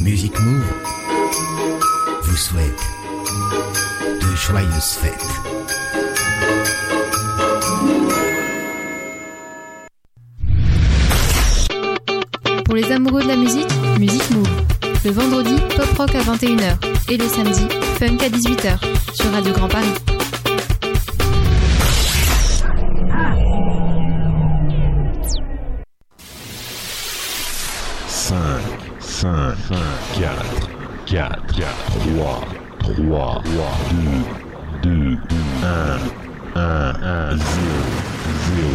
Music Move vous souhaite de joyeuses fêtes. Pour les amoureux de la musique, Music Move. Le vendredi, pop rock à 21h et le samedi, funk à 18h sur Radio Grand Paris. 5, 4, 4, 4, 3, 3, 2, 2, 1, 1, 1, 0, 0,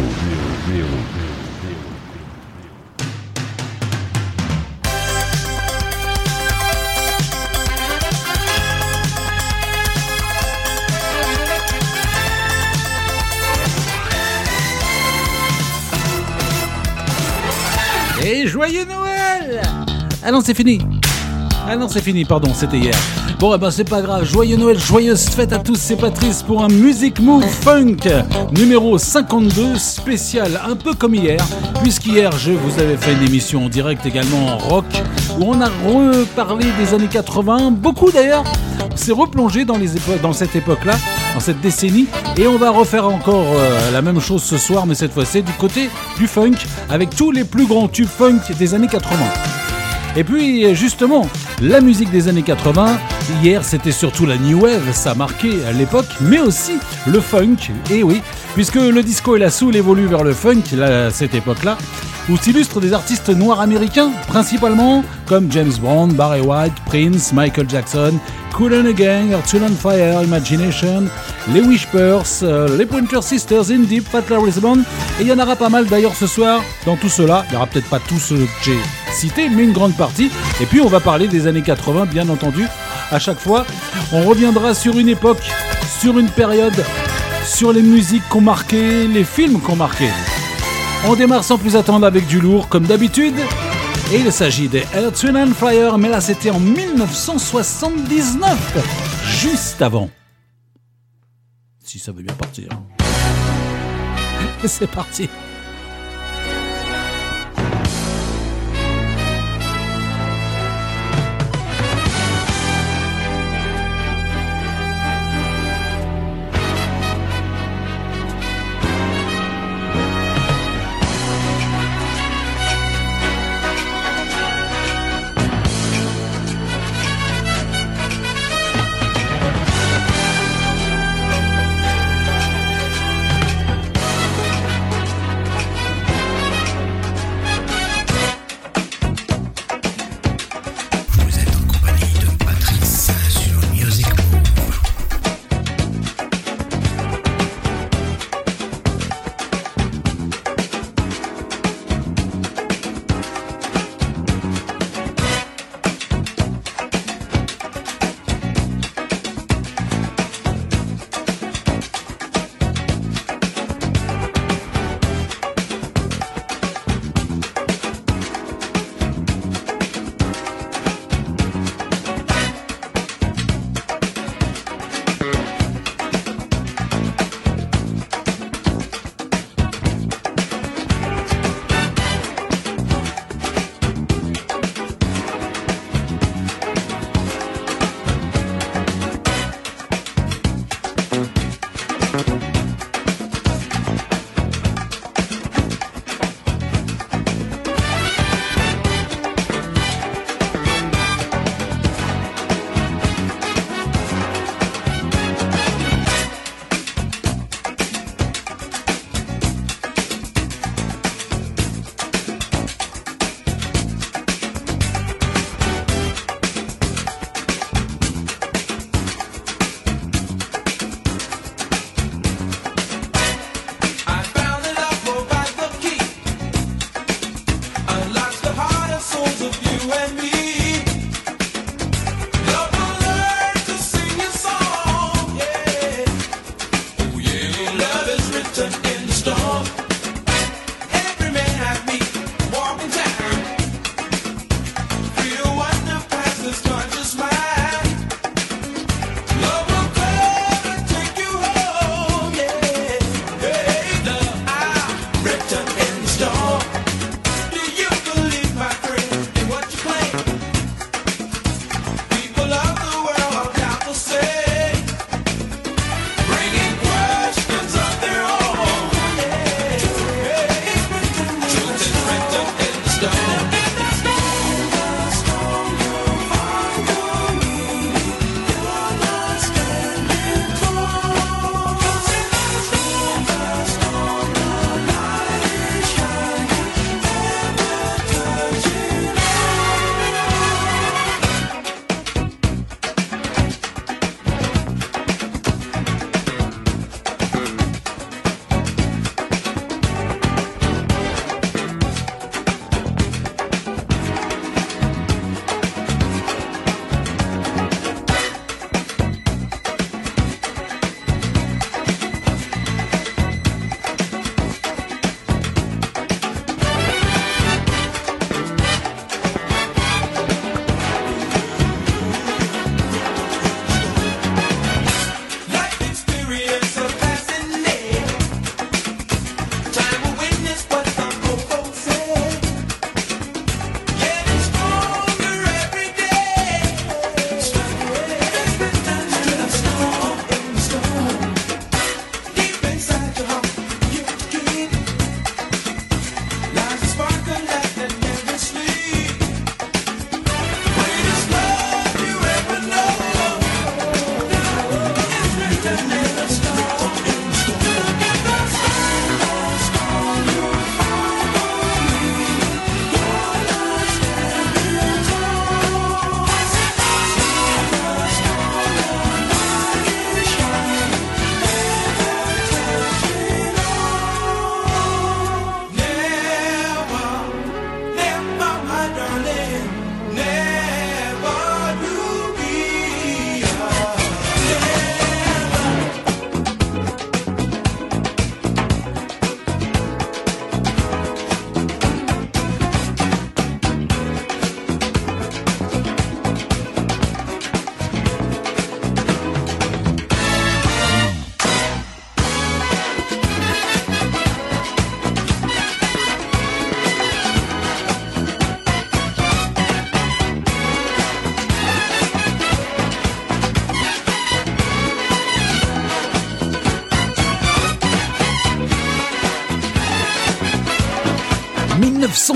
0, 0. Et joyeux Noël Ah non, c'est fini Ah non, c'est fini, pardon, c'était hier. Bon, eh ben c'est pas grave, joyeux Noël, joyeuse fête à tous, c'est Patrice pour un Music Move Funk numéro 52 spécial, un peu comme hier, puisqu'hier je vous avais fait une émission en direct également en rock, où on a reparlé des années 80, beaucoup d'ailleurs, s'est replongé dans, les époques, dans cette époque-là, dans cette décennie, et on va refaire encore euh, la même chose ce soir, mais cette fois-ci du côté du funk, avec tous les plus grands tubes funk des années 80. Et puis justement, la musique des années 80, hier c'était surtout la new wave, ça marquait à l'époque, mais aussi le funk, et oui, puisque le disco et la soul évoluent vers le funk à cette époque-là, où s'illustrent des artistes noirs américains, principalement comme James Brown, Barry White, Prince, Michael Jackson, Cool and Gang, Earth, Wind and Fire, Imagination, les Whispers, euh, les Pointer Sisters, In Deep, Fat Larry's Band, et il y en aura pas mal d'ailleurs ce soir dans tout cela. Il n'y aura peut-être pas tous ceux que j'ai cités, mais une grande partie. Et puis on va parler des années 80, bien entendu. À chaque fois, on reviendra sur une époque, sur une période, sur les musiques qu'on marqué, les films qu'on marqué. On démarre sans plus attendre avec du lourd, comme d'habitude. Et il s'agit des Earth, Fire, mais là c'était en 1979, juste avant. Si ça veut bien partir. C'est parti.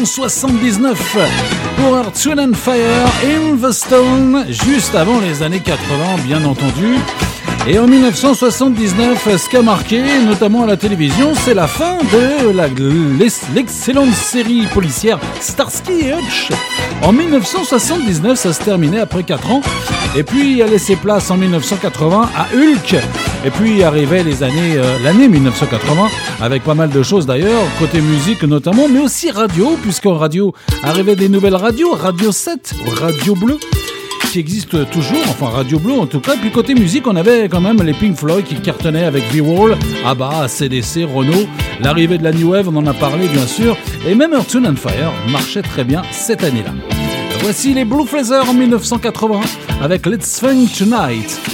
1979 pour Earth, and Fire, In the Stone, juste avant les années 80, bien entendu. Et en 1979, ce qui a marqué, notamment à la télévision, c'est la fin de l'excellente série policière Starsky et Hutch. En 1979, ça se terminait après 4 ans. Et puis a laissé place en 1980 à Hulk. Et puis arrivait les euh, l'année 1980, avec pas mal de choses d'ailleurs, côté musique notamment, mais aussi radio, puisqu'en radio arrivaient des nouvelles radios, Radio 7, Radio Bleu qui existe toujours, enfin Radio Bleu en tout cas. Puis côté musique, on avait quand même les Pink Floyd qui cartonnaient avec V-Wall, ABBA, CDC, Renault. L'arrivée de la New Wave, on en a parlé bien sûr. Et même Earth, and Fire marchait très bien cette année-là. Voici les Blue Feathers en 1980 avec Let's Funk Tonight.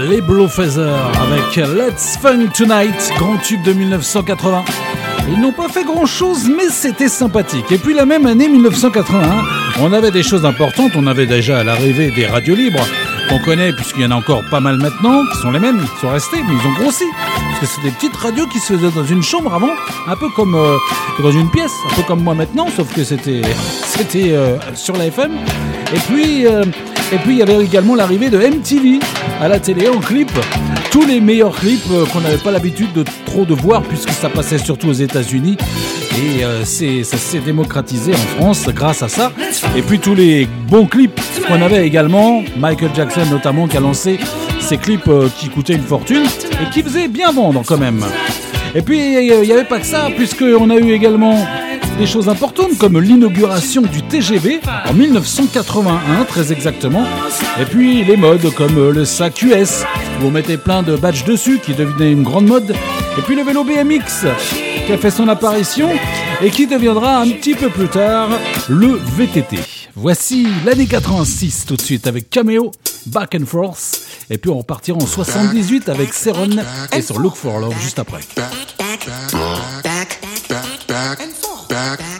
Les Blue Feather avec Let's Fun Tonight, grand tube de 1980. Ils n'ont pas fait grand chose, mais c'était sympathique. Et puis la même année 1981, on avait des choses importantes. On avait déjà l'arrivée des radios libres qu'on connaît, puisqu'il y en a encore pas mal maintenant, qui sont les mêmes, qui sont restés, mais ils ont grossi. Parce que c'est des petites radios qui se faisaient dans une chambre avant, un peu comme euh, dans une pièce, un peu comme moi maintenant, sauf que c'était c'était euh, sur la FM. Et puis euh, et puis il y avait également l'arrivée de MTV à la télé en clip. Tous les meilleurs clips qu'on n'avait pas l'habitude de trop de voir puisque ça passait surtout aux États-Unis et ça s'est démocratisé en France grâce à ça. Et puis tous les bons clips qu'on avait également, Michael Jackson notamment qui a lancé ces clips qui coûtaient une fortune et qui faisaient bien vendre quand même. Et puis il n'y avait pas que ça puisqu'on a eu également des choses importantes comme l'inauguration du TGV en 1981 très exactement. Et puis les modes comme le sac US où on mettait plein de badges dessus qui devenait une grande mode. Et puis le vélo BMX qui a fait son apparition et qui deviendra un petit peu plus tard le VTT. Voici l'année 86 tout de suite avec Cameo, Back and Forth. Et puis on repartira en 78 avec Seron et sur Look for Love juste après. back.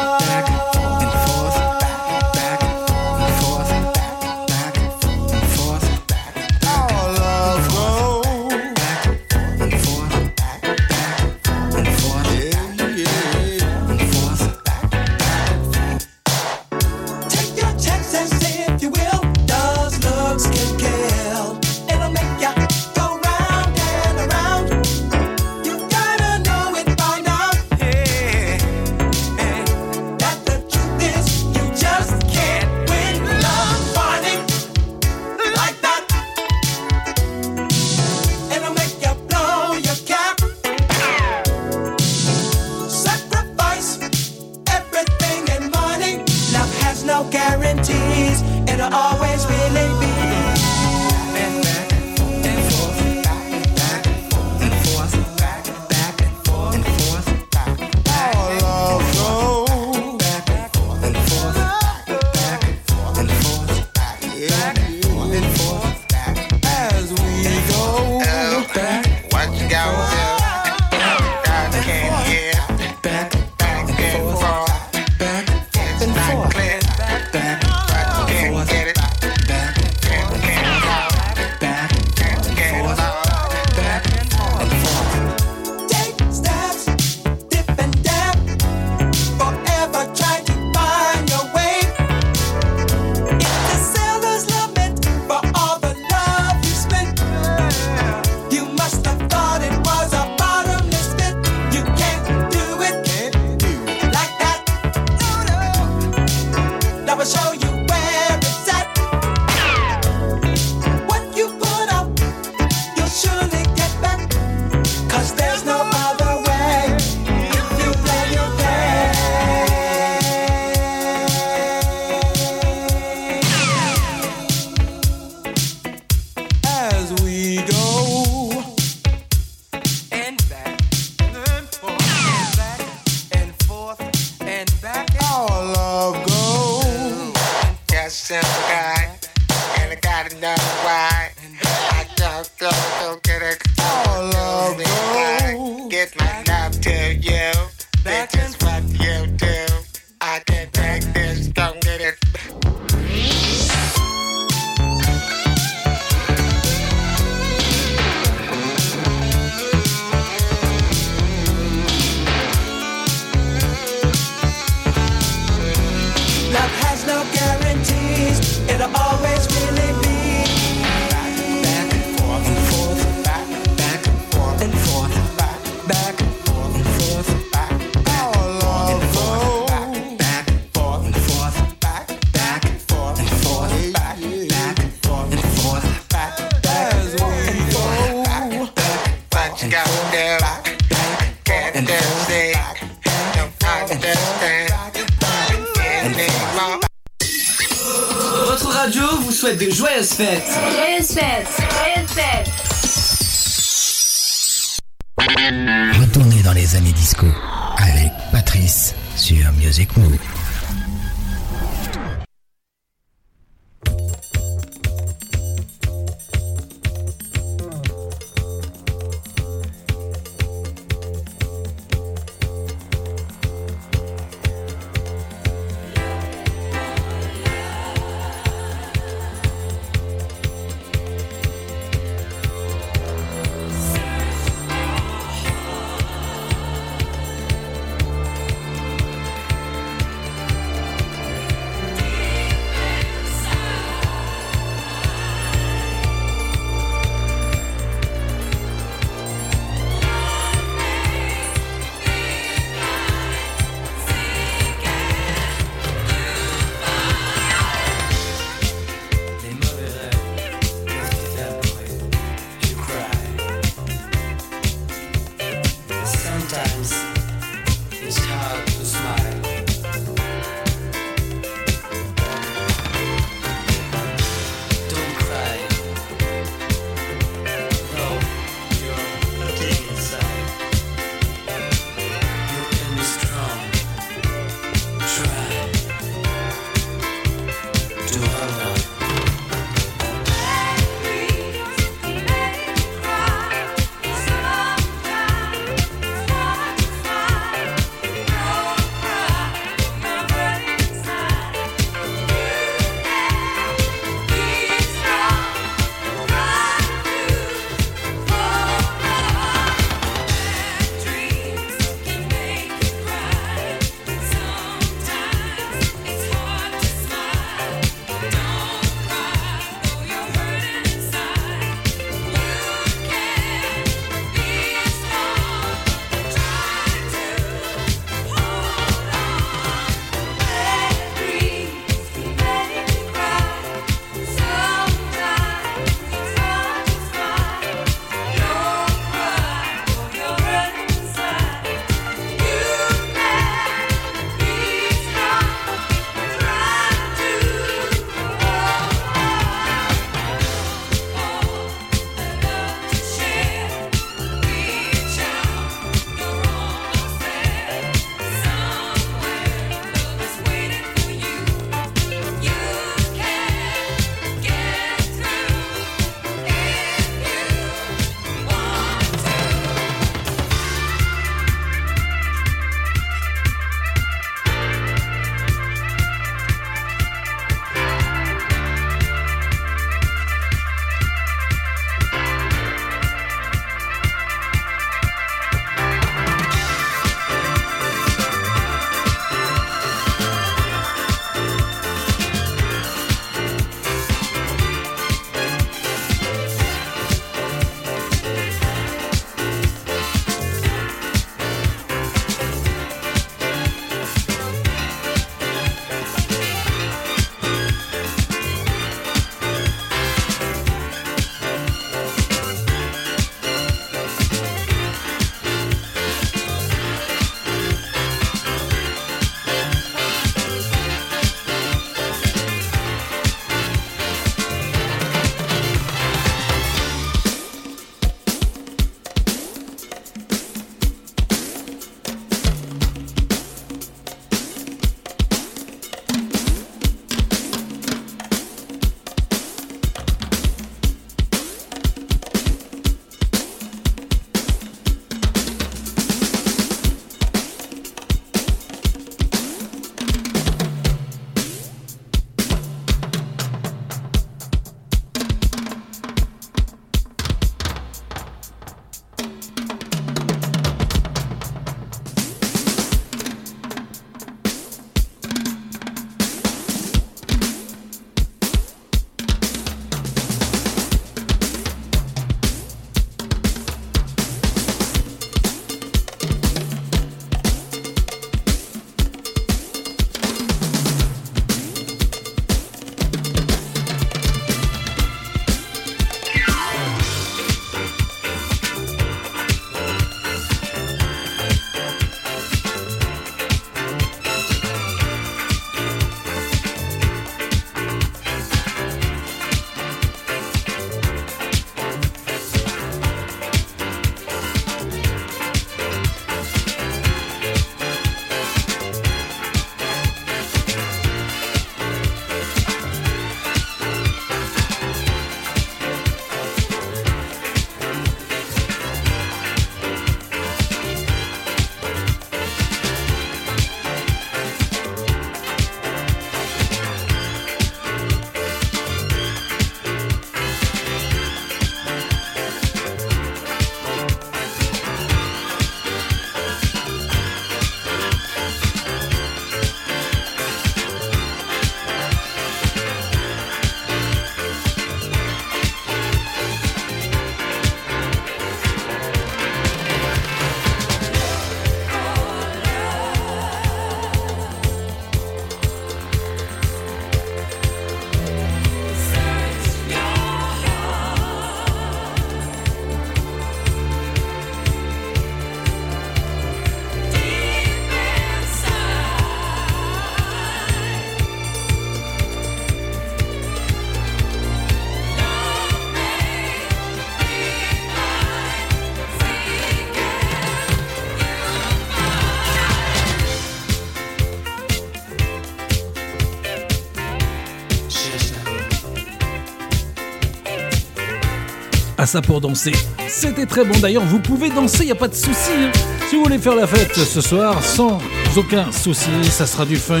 Ça pour danser. C'était très bon d'ailleurs, vous pouvez danser, y a pas de souci. hein. Si vous voulez faire la fête ce soir, sans aucun souci, ça sera du funk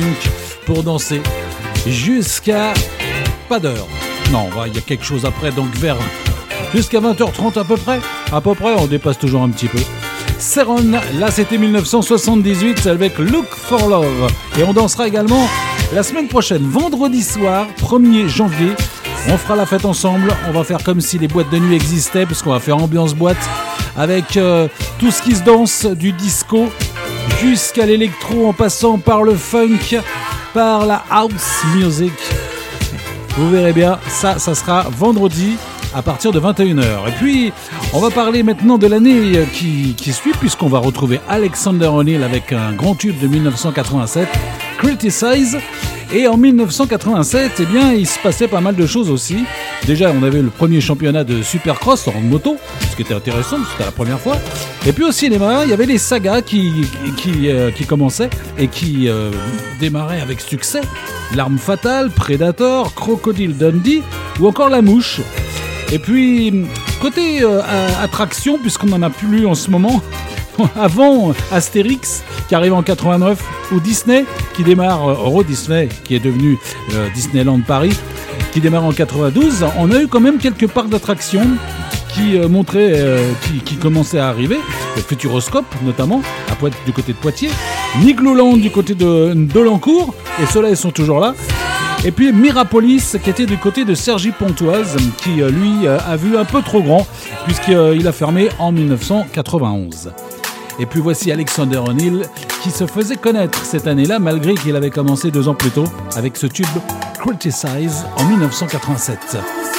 pour danser jusqu'à pas d'heure. Non, il y a quelque chose après, donc vers jusqu'à 20h30 à peu près. À peu près, on dépasse toujours un petit peu. Seron, là c'était 1978 avec Look for Love. Et on dansera également la semaine prochaine, vendredi soir, 1er janvier. On fera la fête ensemble, on va faire comme si les boîtes de nuit existaient, parce qu'on va faire ambiance boîte avec euh, tout ce qui se danse, du disco jusqu'à l'électro en passant par le funk, par la house music. Vous verrez bien, ça, ça sera vendredi à partir de 21h. Et puis, on va parler maintenant de l'année qui, qui suit, puisqu'on va retrouver Alexander O'Neill avec un grand tube de 1987, Criticize. Et en 1987, eh bien, il se passait pas mal de choses aussi. Déjà, on avait le premier championnat de Supercross en moto, ce qui était intéressant, c'était la première fois. Et puis au cinéma, il y avait les sagas qui, qui, euh, commençaient et qui euh, démarraient avec succès. L'arme fatale, Predator, Crocodile Dundee ou encore La Mouche. Et puis, côté euh, attraction, puisqu'on en a plus en ce moment, avant Astérix qui arrive en 89 ou Disney qui démarre, Euro Disney qui est devenu euh, Disneyland Paris qui démarre en 92, on a eu quand même quelques parcs d'attractions qui euh, montraient, euh, qui, commençaient à arriver, le Futuroscope notamment, à Poit- du côté de Poitiers, Nigloland du côté de Dolencourt, et ceux-là ils sont toujours là. Et puis Mirapolis, qui était du côté de Sergi Pontoise, qui lui a vu un peu trop grand, puisqu'il a fermé en 1991. Et puis voici Alexander O'Neill, qui se faisait connaître cette année-là, malgré qu'il avait commencé deux ans plus tôt, avec ce tube Criticize en 1987.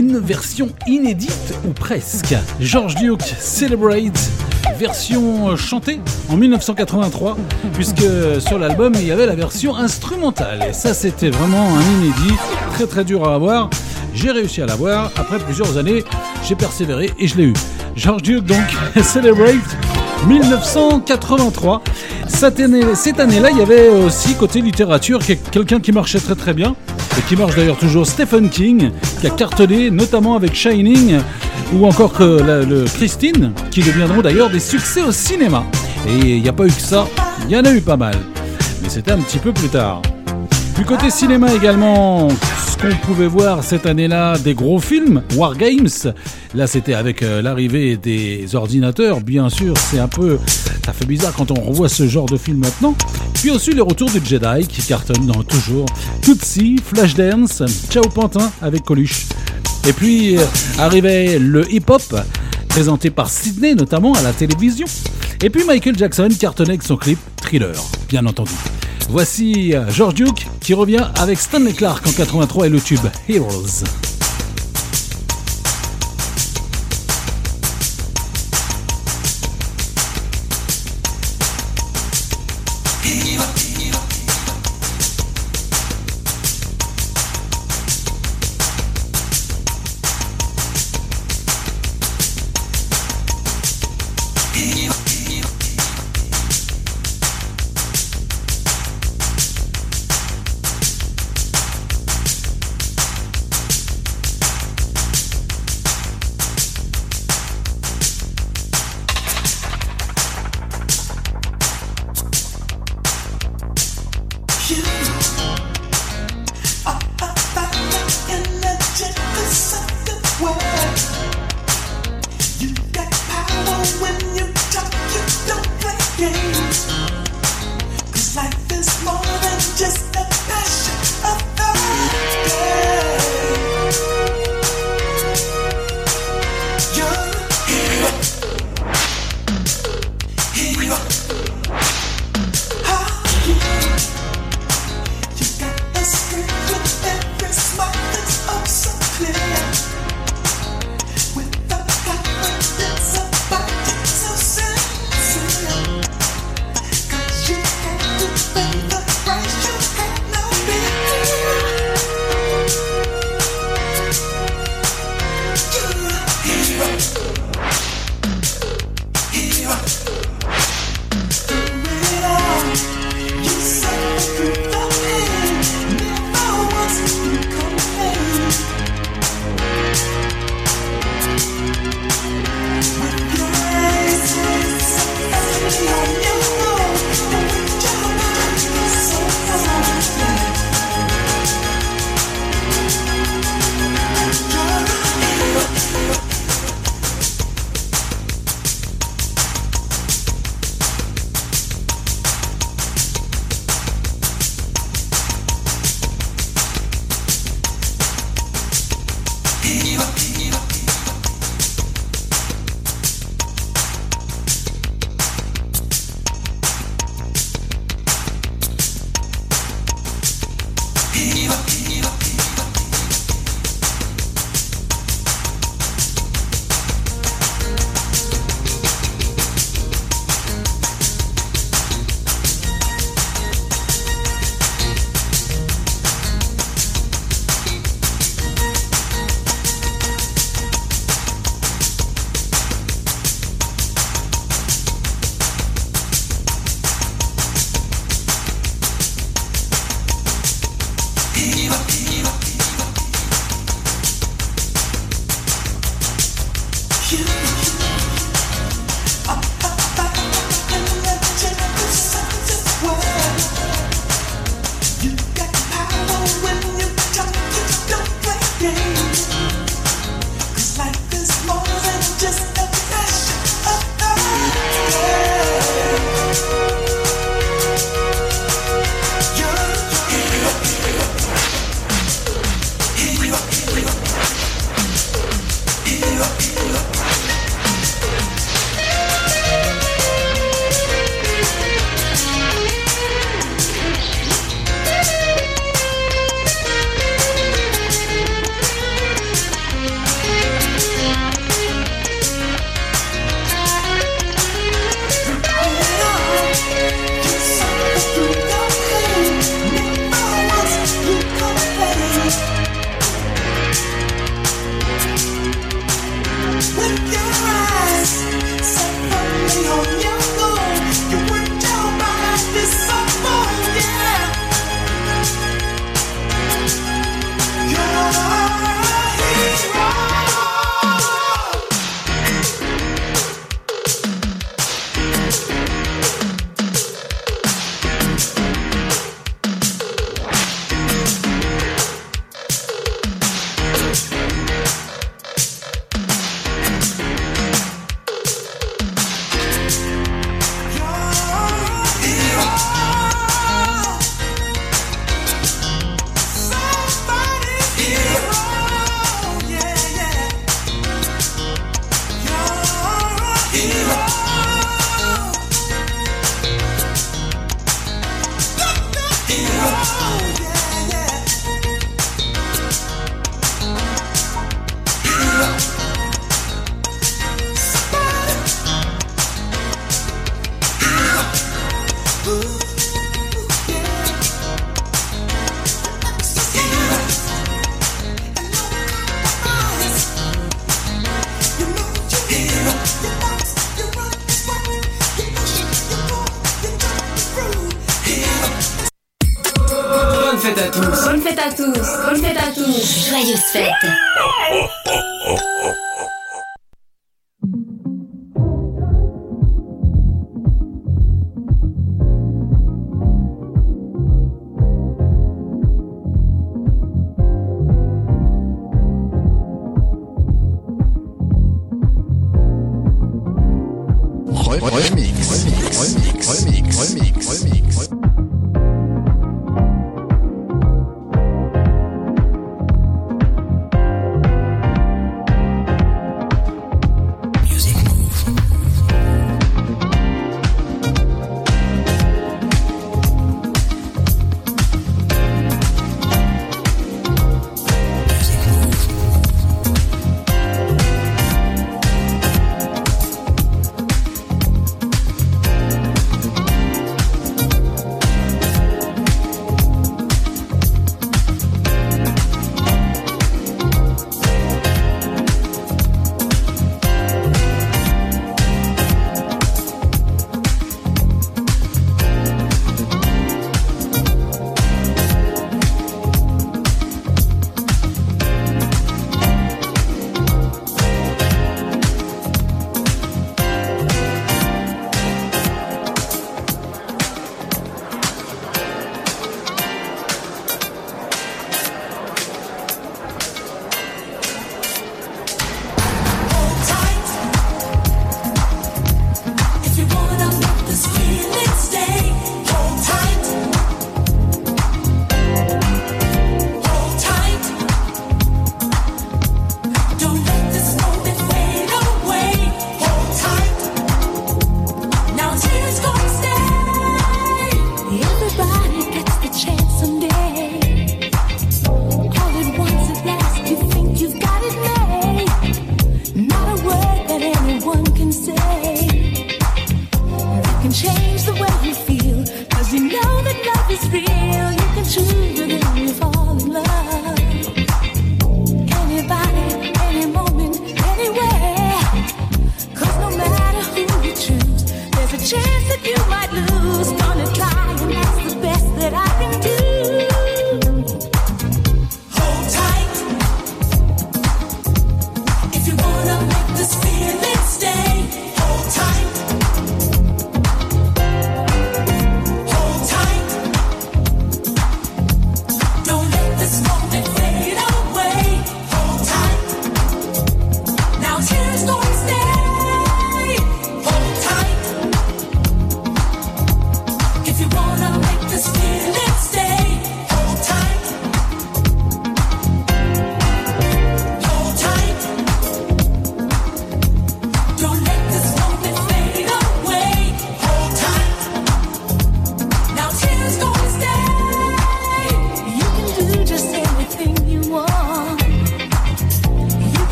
Une version inédite ou presque. George Duke Celebrate, version chantée en 1983, puisque sur l'album il y avait la version instrumentale. Et ça c'était vraiment un inédit, très très dur à avoir. J'ai réussi à l'avoir, après plusieurs années, j'ai persévéré et je l'ai eu. George Duke donc, Celebrate 1983. Cette année- cette année-là, il y avait aussi côté littérature quel- quelqu'un qui marchait très très bien qui marche d'ailleurs toujours, Stephen King, qui a cartonné notamment avec Shining ou encore le Christine, qui deviendront d'ailleurs des succès au cinéma. Et il n'y a pas eu que ça, il y en a eu pas mal. Mais c'était un petit peu plus tard. Du côté cinéma également, ce qu'on pouvait voir cette année-là, des gros films, War Games. Là, c'était avec euh, l'arrivée des ordinateurs, bien sûr. C'est un peu, ça fait bizarre quand on revoit ce genre de film maintenant. Puis aussi le retour du Jedi qui cartonne dans toujours. Tootsie, Flashdance, Ciao Pantin avec Coluche. Et puis euh, arrivait le hip-hop, présenté par Sydney notamment à la télévision. Et puis Michael Jackson cartonnait avec son clip Thriller, bien entendu. Voici euh, George Duke qui revient avec Stanley Clark en 83 et le tube Heroes.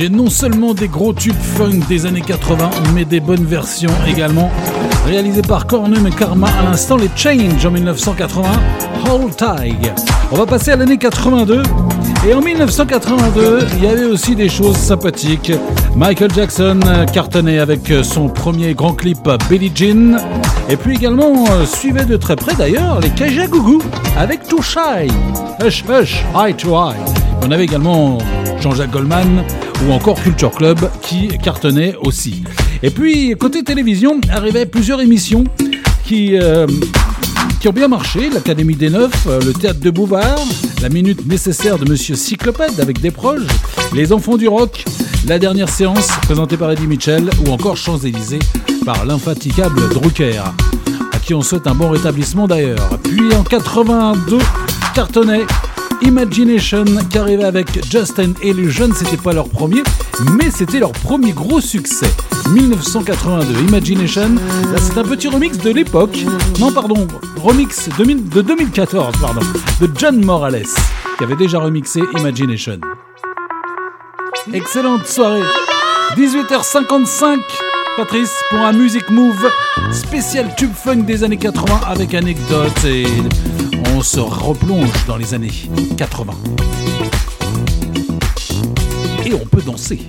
J'ai non seulement des gros tubes funk des années 80, mais des bonnes versions également. Réalisées par Cornum et Karma à l'instant, les Change en 1980, Hold Tight. On va passer à l'année 82. Et en 1982, il y avait aussi des choses sympathiques. Michael Jackson cartonnait avec son premier grand clip Billie Jean. Et puis également, euh, suivait de très près d'ailleurs les Kajagougou avec Too Shy. Hush Hush, Eye to Eye. On avait également Jean-Jacques Goldman ou encore Culture Club qui cartonnait aussi. Et puis, côté télévision, arrivaient plusieurs émissions qui, euh, ont bien marché. L'Académie des Neufs, euh, le Théâtre de Bouvard, La Minute Nécessaire de Monsieur Cyclopède avec des proches, Les Enfants du Rock, La Dernière Séance présentée par Eddie Mitchell ou encore Champs-Élysées par l'infatigable Drucker, à qui on souhaite un bon rétablissement d'ailleurs. Puis en 82, cartonnait Imagination qui arrivait avec Justin Illusion, c'était pas leur premier, mais c'était leur premier gros succès. 1982, Imagination, là c'est un petit remix de l'époque, non pardon, remix 2000 de 2014, pardon, de John Morales, qui avait déjà remixé Imagination. Excellente soirée, 18h55, Patrice pour un Music Move spécial tube funk des années 80 avec anecdotes et on se replonge dans les années 80. Et on peut danser.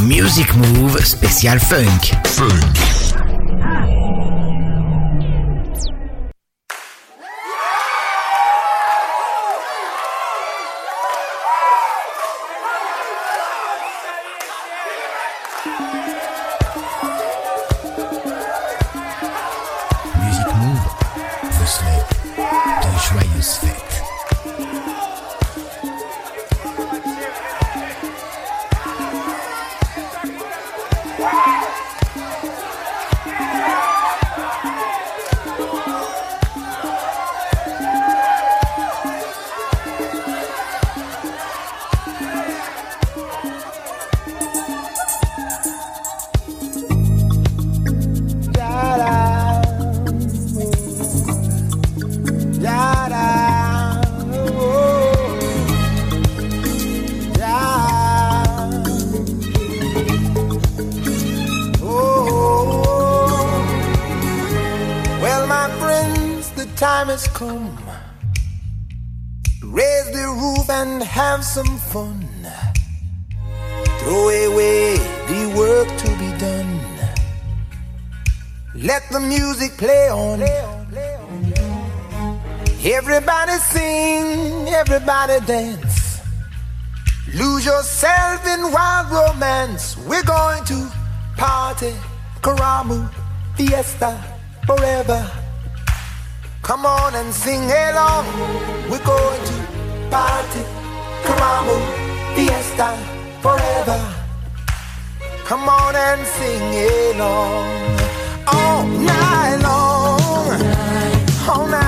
Music Move spécial funk. Funk. dance. Lose yourself in wild romance. We're going to party, karamu, fiesta, forever. Come on and sing along. We're going to party, karamu, fiesta, forever. Come on and sing along all night long, all night. All night.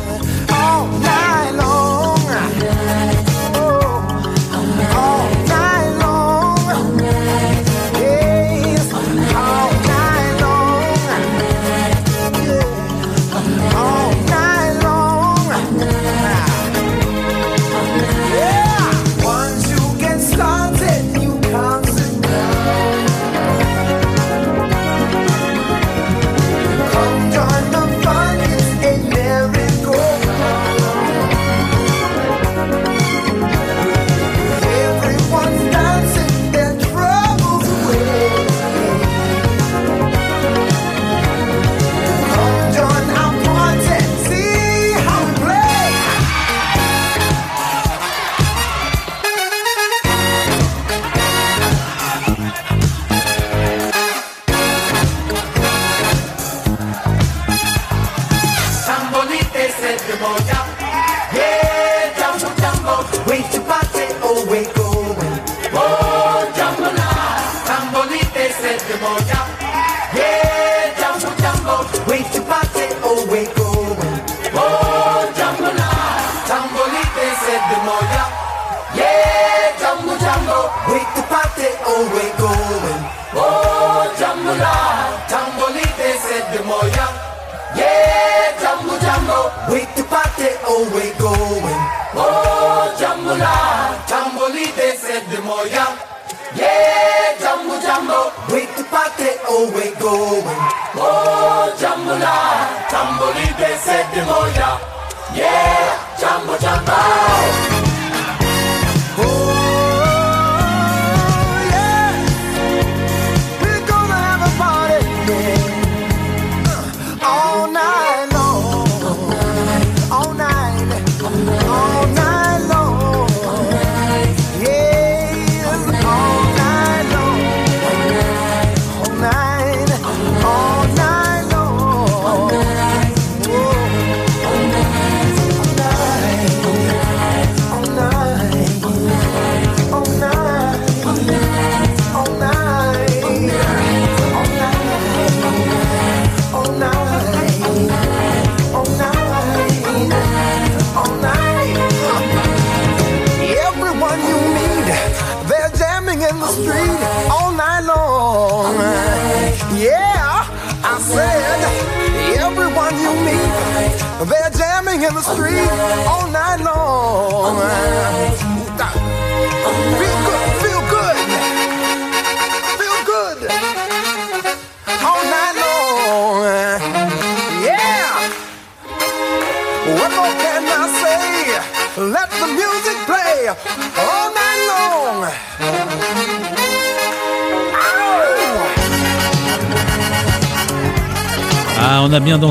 all night long. All night. All night. All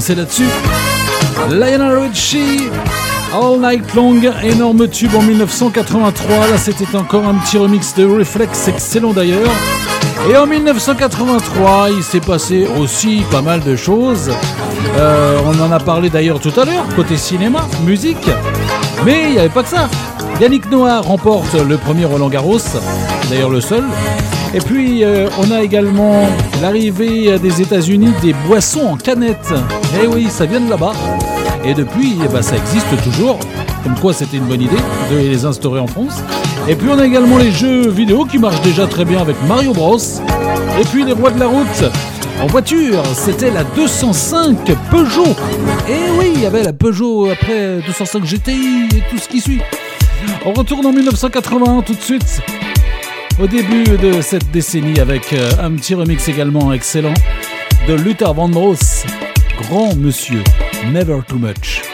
Là-dessus. Lionel Richie, All Night Long, énorme tube en 1983. Là, c'était encore un petit remix de Reflex, excellent d'ailleurs. Et en 1983, il s'est passé aussi pas mal de choses. Euh, on en a parlé d'ailleurs tout à l'heure, côté cinéma, musique. Mais il n'y avait pas que ça. Yannick Noah remporte le premier Roland Garros, d'ailleurs le seul. Et puis, euh, on a également l'arrivée des États-Unis des boissons en canette. Eh oui, ça vient de là-bas. Et depuis, eh ben, ça existe toujours. Comme quoi, c'était une bonne idée de les instaurer en France. Et puis, on a également les jeux vidéo qui marchent déjà très bien avec Mario Bros. Et puis, les rois de la route. En voiture, c'était la 205 Peugeot. Et oui, il y avait la Peugeot après 205 GTI et tout ce qui suit. On retourne en 1981 tout de suite au début de cette décennie avec euh, un petit remix également excellent de Luther Vandross, Grand Monsieur, Never Too Much.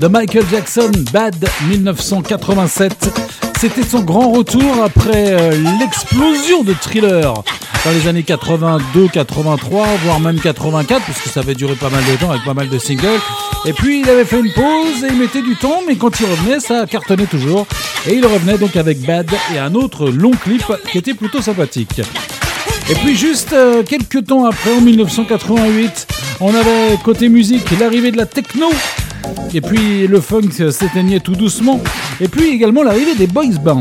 De Michael Jackson, Bad 1987. C'était son grand retour après euh, l'explosion de Thriller dans les années 82, 83, voire même 84, puisque ça avait duré pas mal de temps avec pas mal de singles. Et puis il avait fait une pause et il mettait du temps, mais quand il revenait, ça cartonnait toujours. Et il revenait donc avec Bad et un autre long clip qui était plutôt sympathique. Et puis juste euh, quelques temps après, en 1988, on avait côté musique l'arrivée de la techno. Et puis le funk s'éteignait tout doucement. Et puis également l'arrivée des boys bands.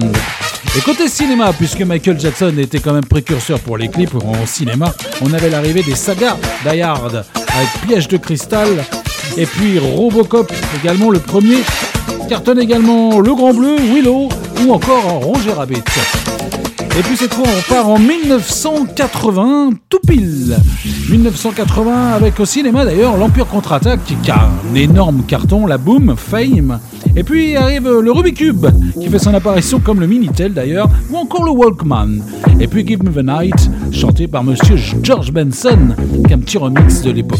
Et côté cinéma, puisque Michael Jackson était quand même précurseur pour les clips en cinéma, on avait l'arrivée des sagas Die Hard avec Piège de cristal et puis Robocop également le premier. Cartonne également Le Grand Bleu, Willow ou encore Roger Rabbit. Et puis cette fois, on part en 1980, tout pile. 1980 avec au cinéma d'ailleurs l'Empire contre-attaque qui a un énorme carton, la Boom, Fame. Et puis arrive le Rubik's Cube qui fait son apparition comme le Minitel d'ailleurs, ou encore le Walkman. Et puis Give Me the Night, chanté par monsieur George Benson, qui est un petit remix de l'époque.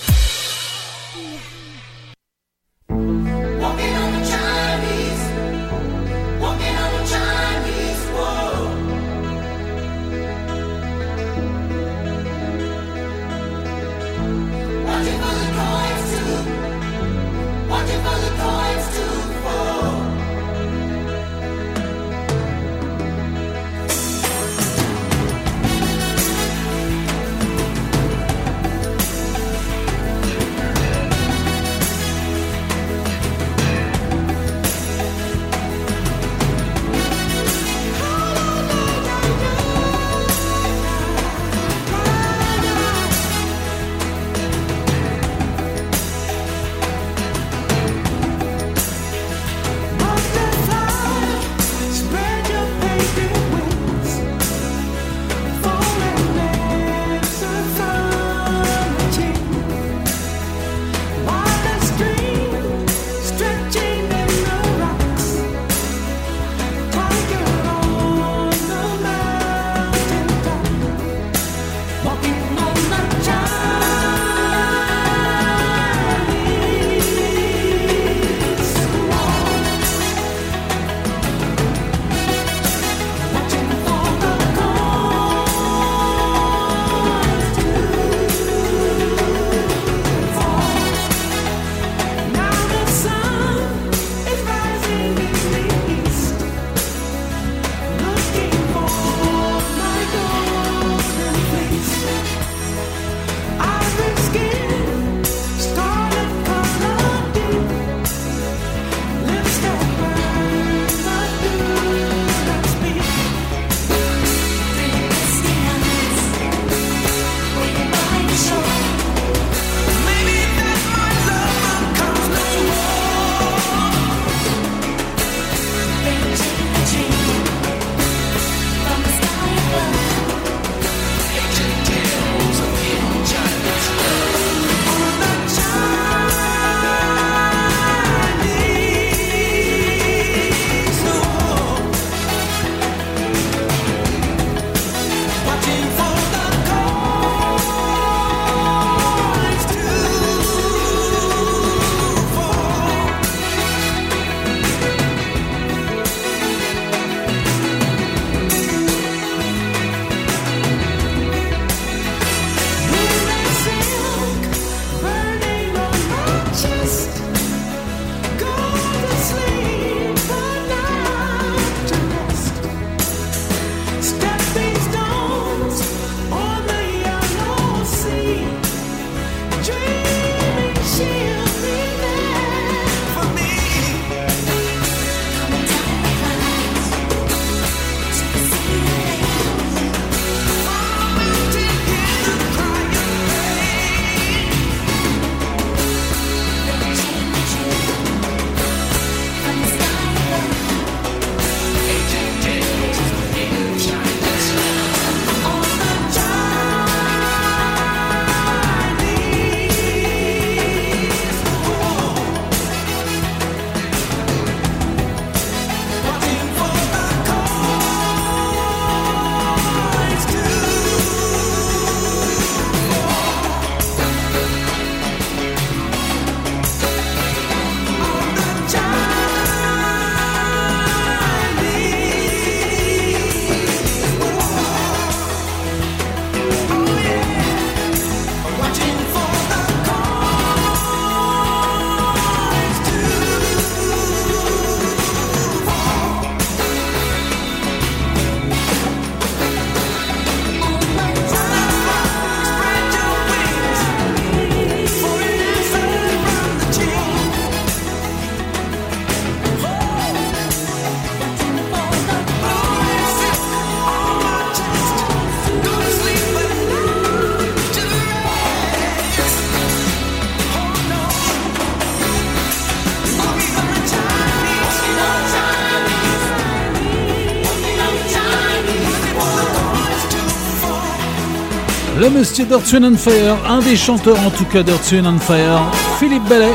Monsieur Wind and Fire, un des chanteurs en tout cas Wind and Fire, Philippe Bellet,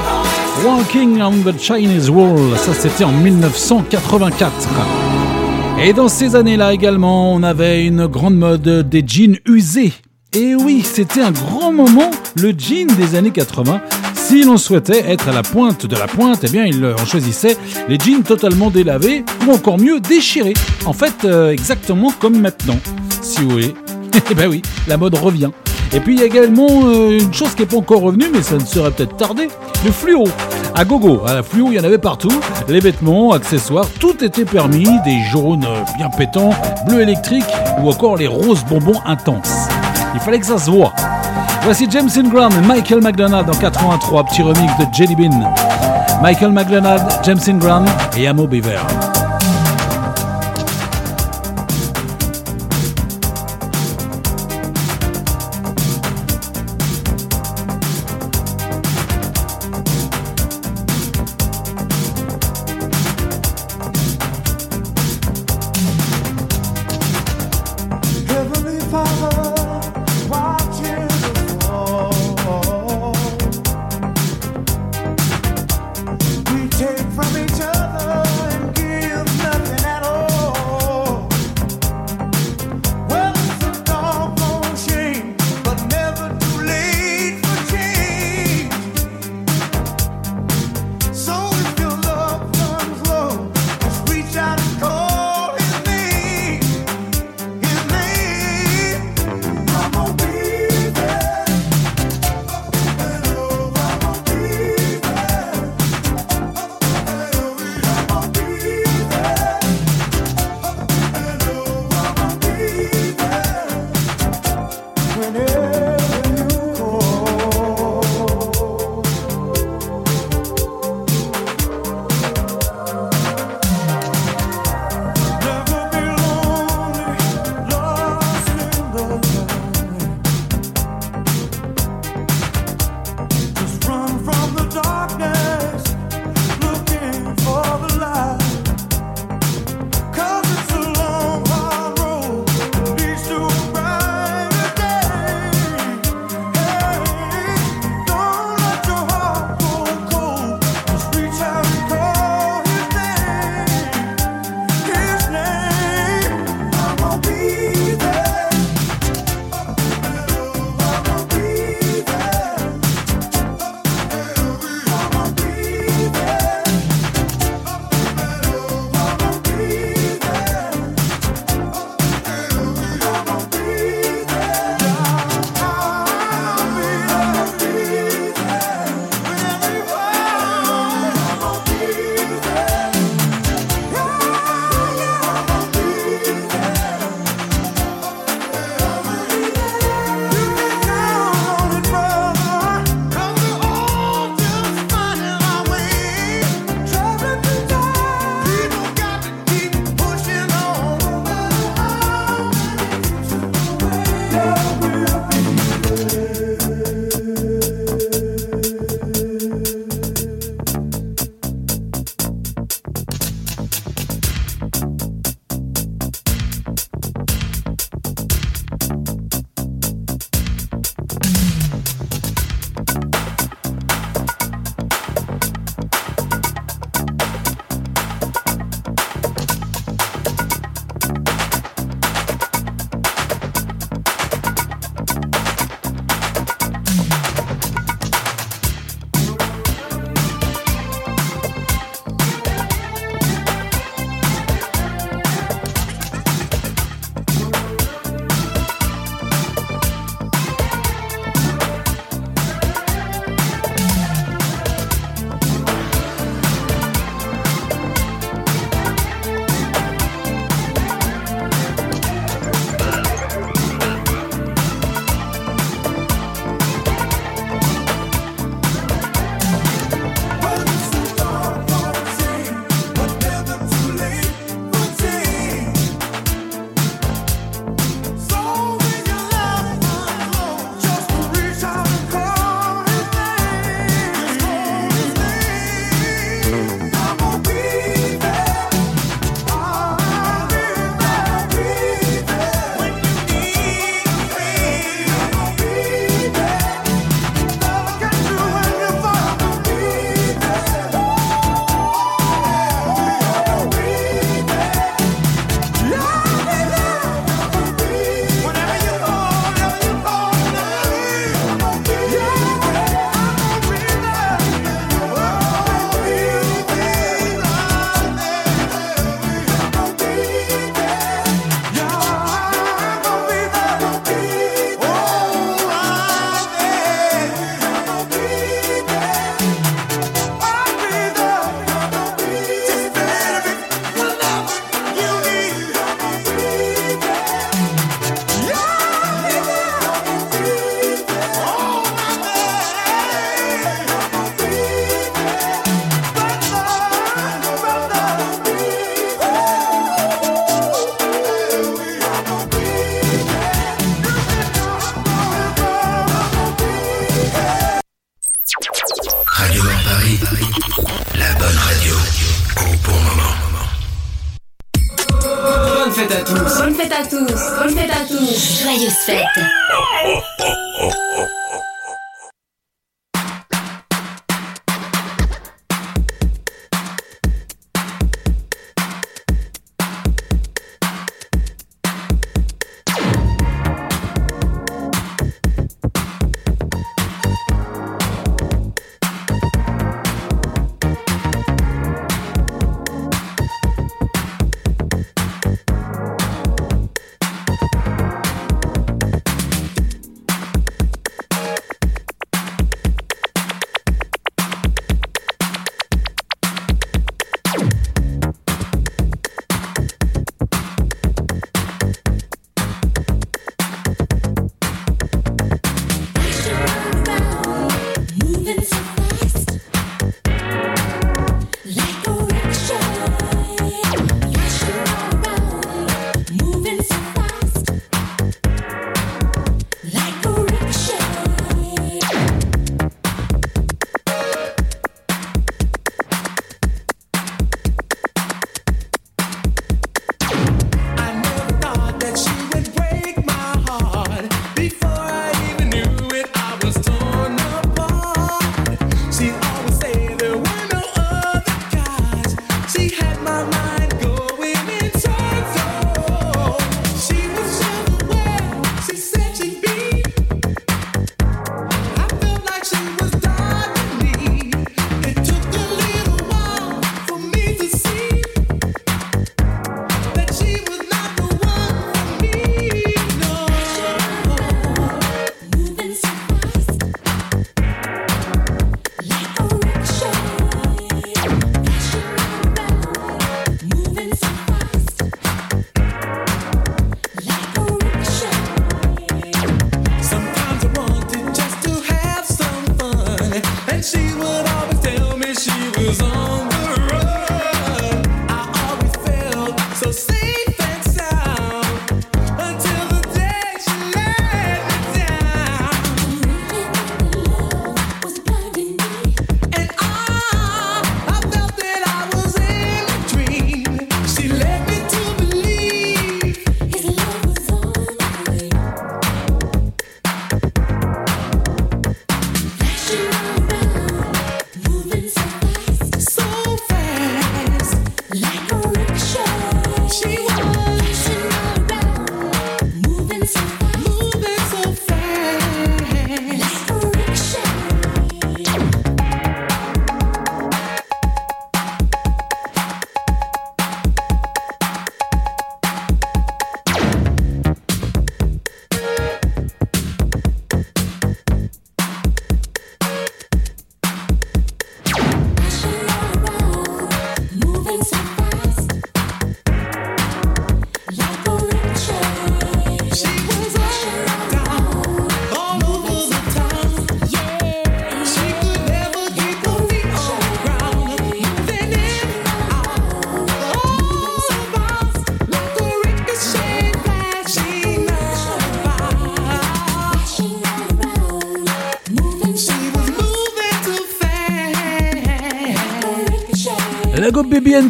Walking on the Chinese Wall, ça c'était en 1984. Et dans ces années-là également, on avait une grande mode des jeans usés. Et oui, c'était un grand moment, le jean des années 80. Si l'on souhaitait être à la pointe de la pointe, eh bien, il, on choisissait les jeans totalement délavés ou encore mieux déchirés. En fait, euh, exactement comme maintenant, si vous voulez. Eh ben oui, la mode revient. Et puis il y a également euh, une chose qui n'est pas encore revenue, mais ça ne serait peut-être tardé, le fluo. À gogo, à la fluo, il y en avait partout. Les vêtements, accessoires, tout était permis. Des jaunes bien pétants, bleus électriques ou encore les roses bonbons intenses. Il fallait que ça se voit. Voici James Ingram et Michael McDonald en 83, petit remix de Jelly Bean. Michael McDonald, James Ingram et Amo Beaver.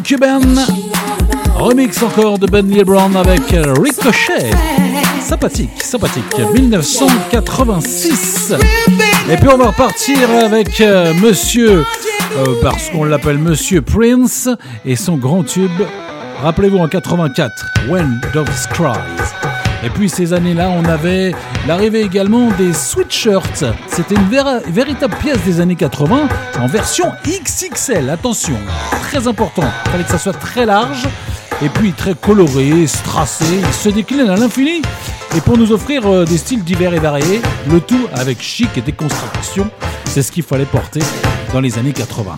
Cuban. Remix encore de Benny Brown avec Ricochet. Sympathique, sympathique. 1986. Et puis on va repartir avec euh, Monsieur, euh, parce qu'on l'appelle Monsieur Prince, et son grand tube, rappelez-vous en 84, When Doves Cry. Et puis ces années-là, on avait l'arrivée également des sweatshirts. C'était une véritable pièce des années 80 en version XXL, attention important. Il fallait que ça soit très large et puis très coloré, strassé. Il se décline à l'infini et pour nous offrir euh, des styles divers et variés, le tout avec chic et déconstruction. C'est ce qu'il fallait porter dans les années 80.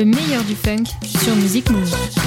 Le meilleur du funk sur Music Move.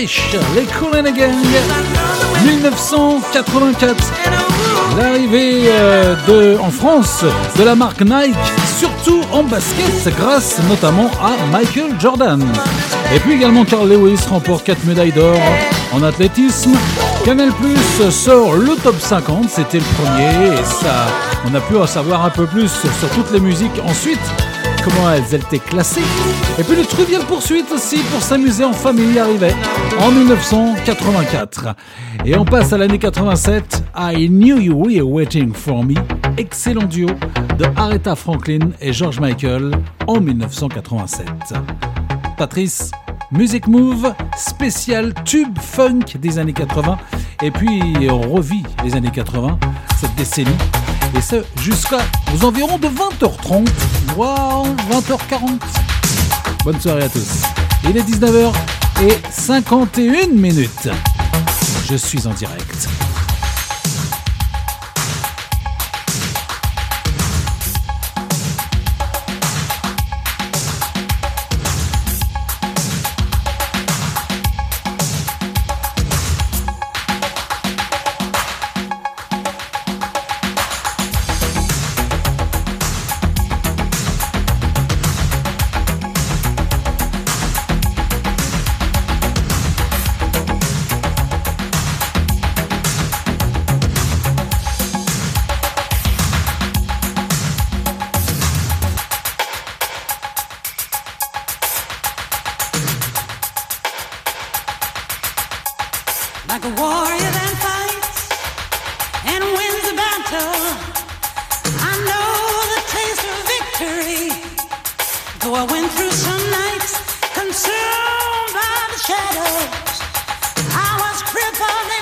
Les Cool Gang, 1984. L'arrivée euh, de, en France de la marque Nike, surtout en basket, grâce notamment à Michael Jordan. Et puis également Carl Lewis remporte 4 médailles d'or en athlétisme. Canal Plus sort le top 50, c'était le premier, et ça, on a pu en savoir un peu plus sur toutes les musiques ensuite comment elles, elles étaient classées. Et puis le Trivial Poursuite aussi pour s'amuser en famille arrivait en 1984. Et on passe à l'année 87, I Knew You Were Waiting For Me, excellent duo de Aretha Franklin et George Michael en 1987. Patrice, Music Move, spécial tube funk des années 80. Et puis on revit les années 80, cette décennie. Et ce, jusqu'à aux environs de 20h30. World, 20h40. Bonne soirée à tous. Il est 19h et 51 minutes. Je suis en direct. falling.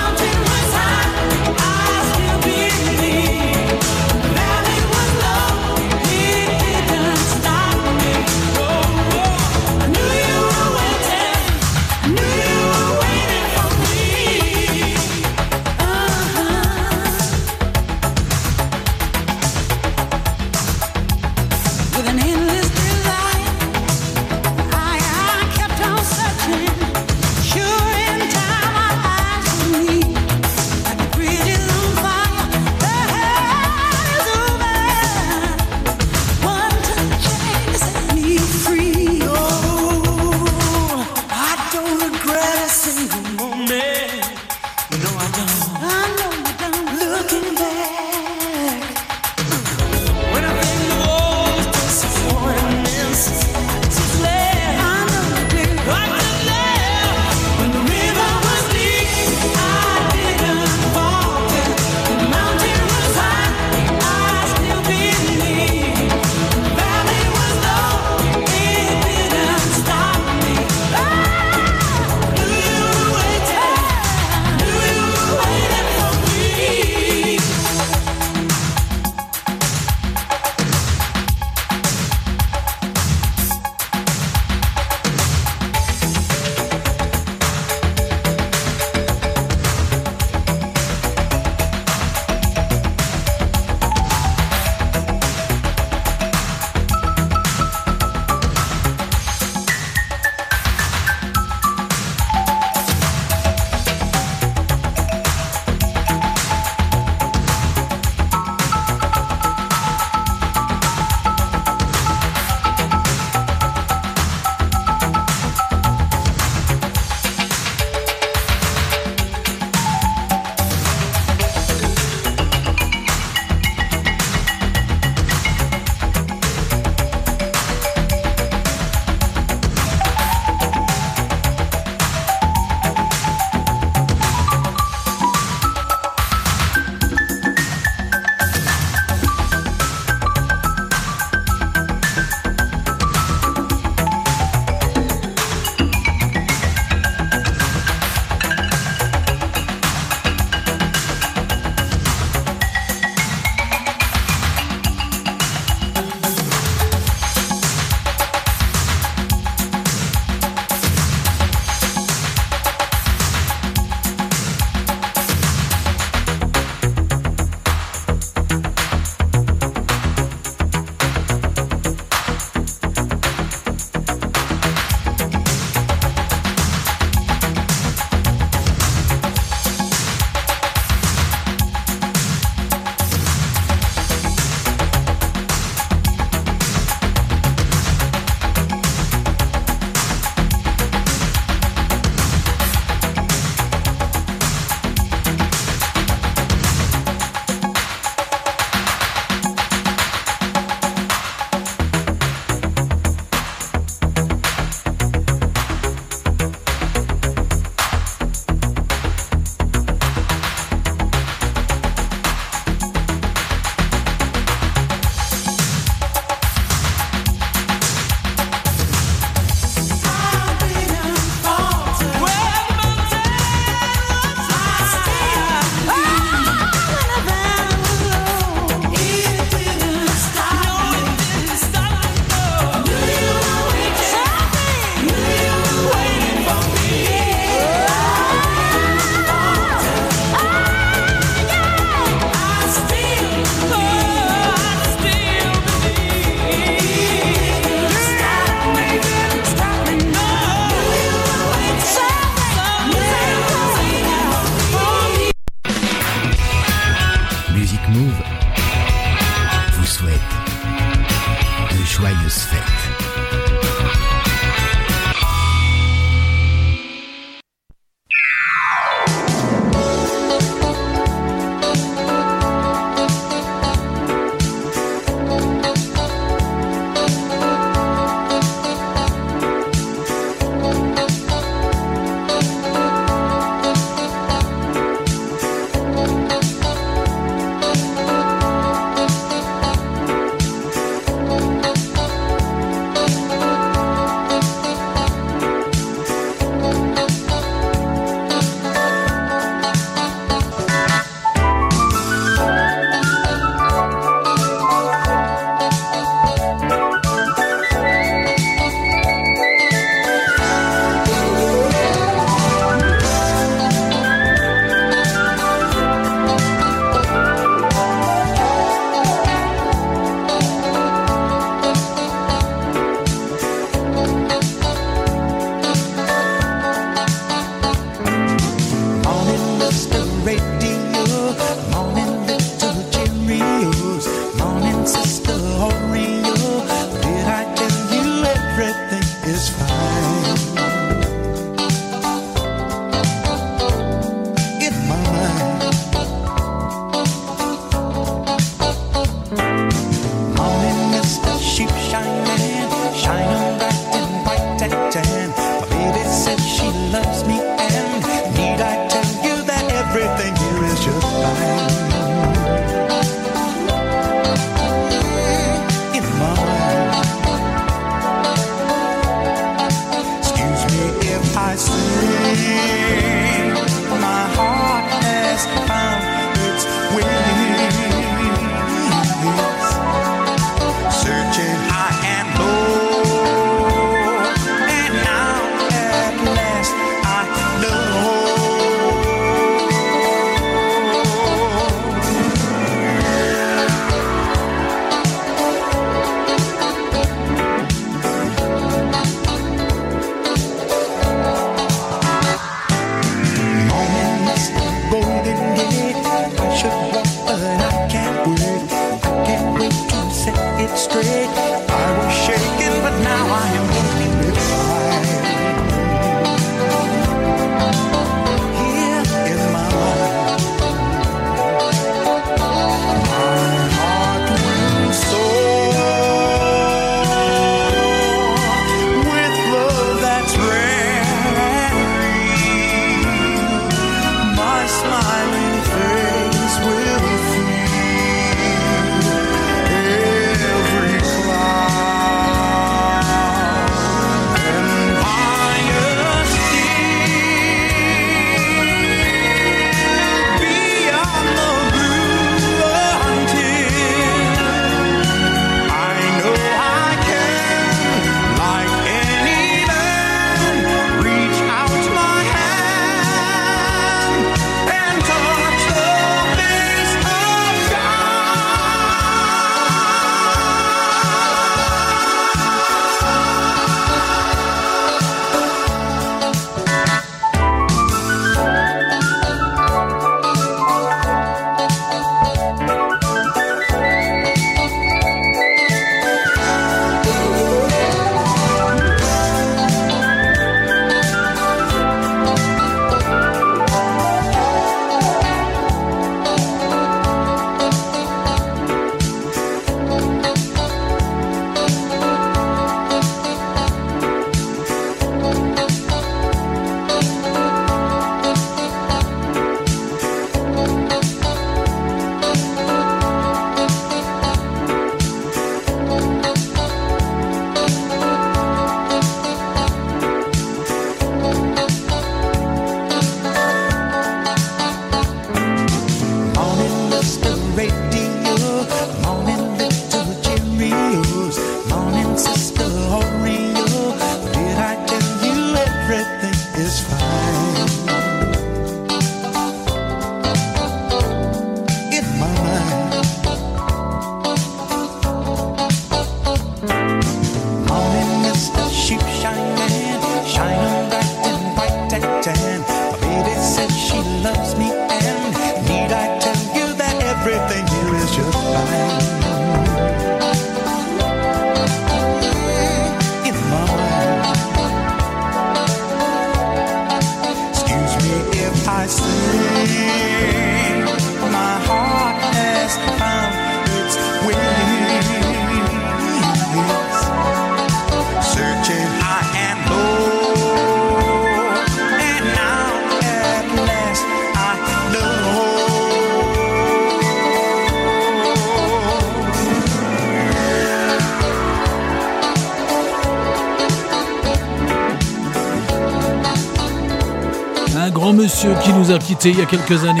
Qui nous a quittés il y a quelques années,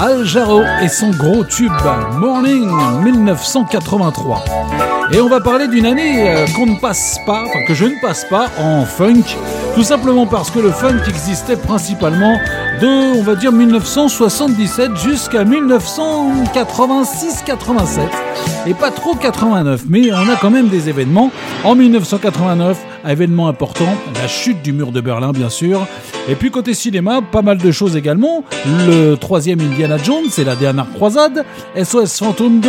Al Jarreau et son gros tube Morning 1983. Et on va parler d'une année euh, qu'on ne passe pas, enfin que je ne passe pas en funk, tout simplement parce que le funk existait principalement de, on va dire, 1977 jusqu'à 1986-87 et pas trop 89, mais on a quand même des événements. En 1989, un événement important, la chute du mur de Berlin bien sûr. Et puis côté cinéma, pas mal de choses également. Le troisième Indiana Jones, c'est la dernière croisade, SOS Phantom 2,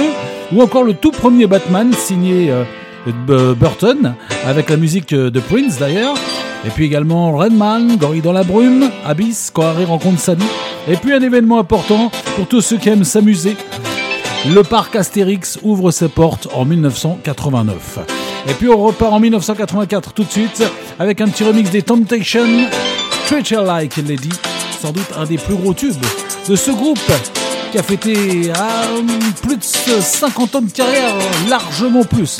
ou encore le tout premier Batman signé euh, Burton, avec la musique euh, de Prince d'ailleurs. Et puis également Redman, Gorille dans la brume, Abyss, Harry rencontre Sally. Et puis un événement important pour tous ceux qui aiment s'amuser, le parc Astérix ouvre ses portes en 1989. Et puis on repart en 1984 tout de suite avec un petit remix des Temptations, Treat Her Like Lady, sans doute un des plus gros tubes de ce groupe qui a fêté ah, plus de 50 ans de carrière, largement plus.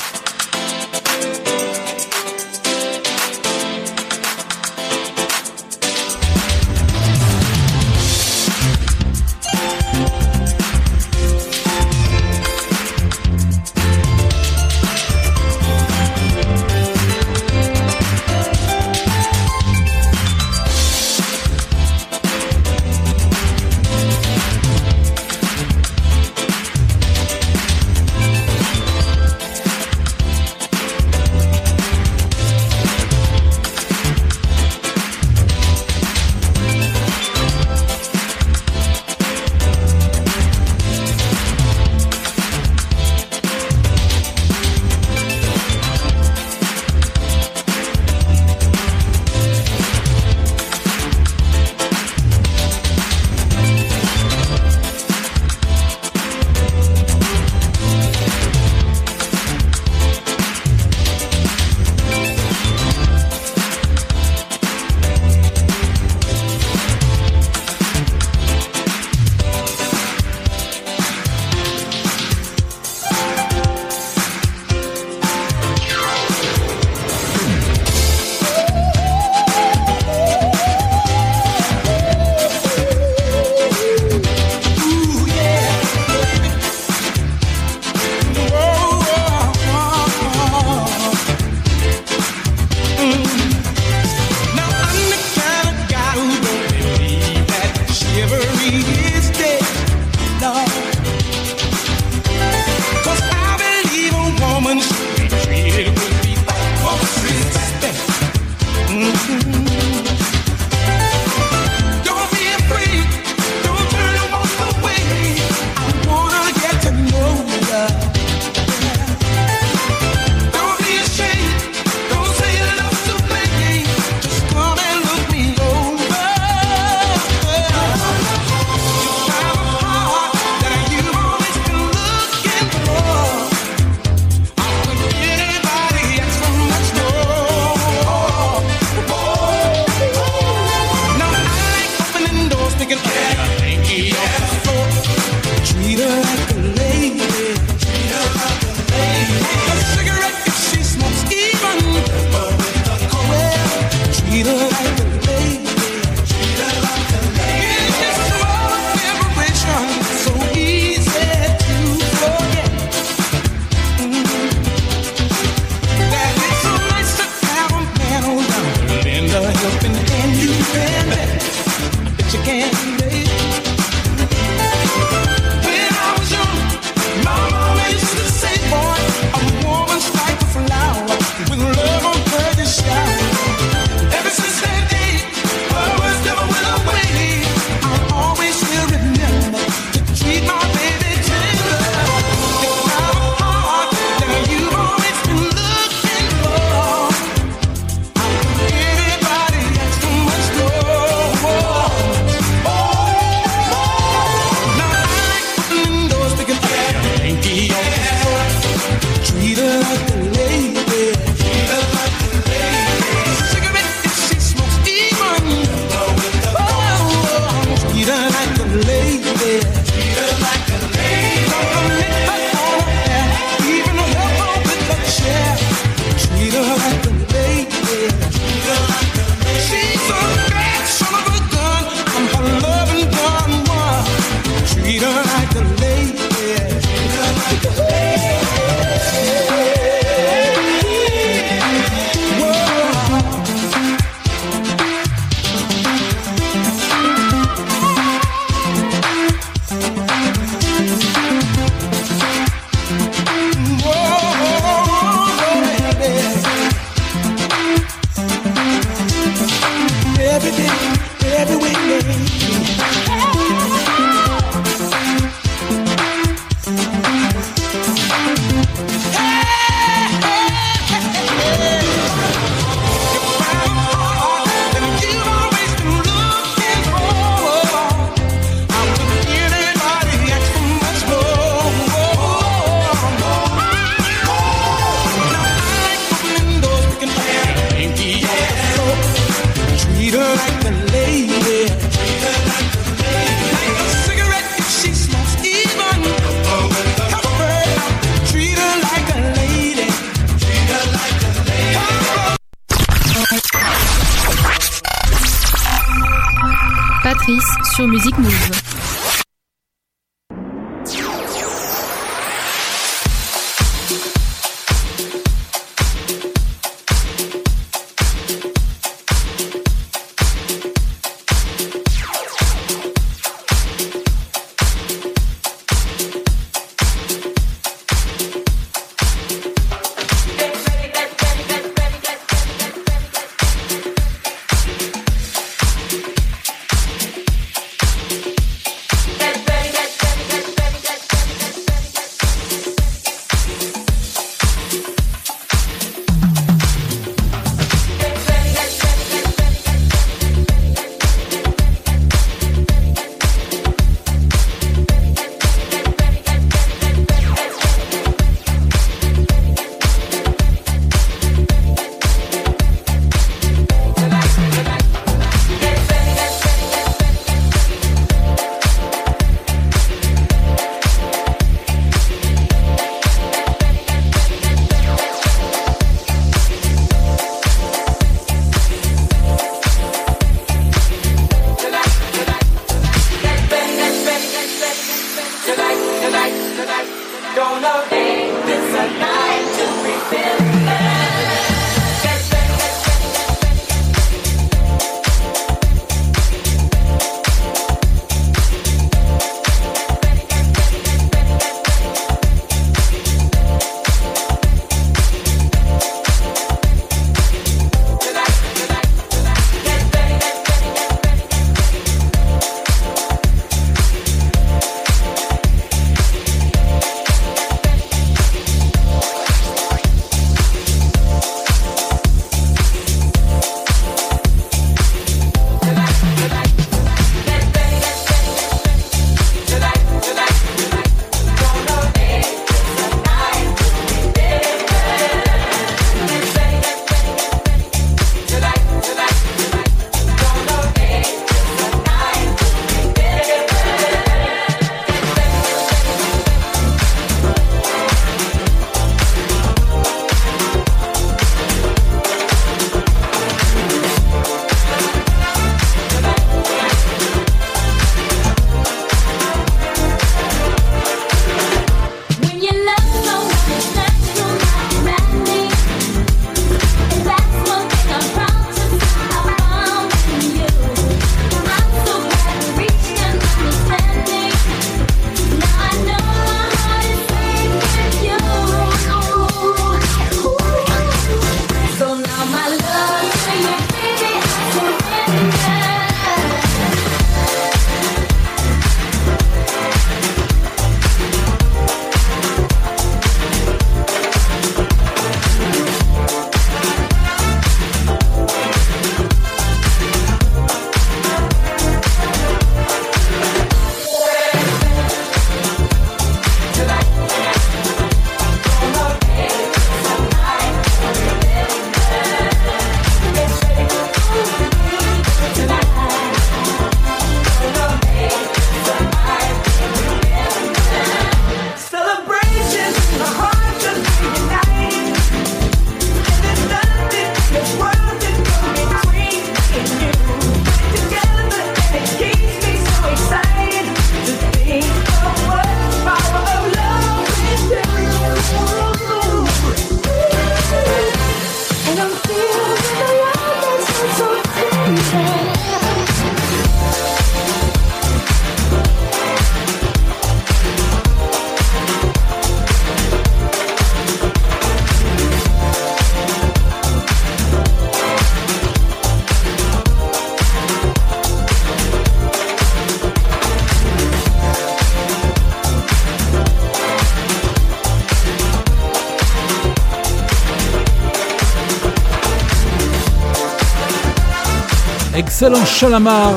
Excellent Chalamar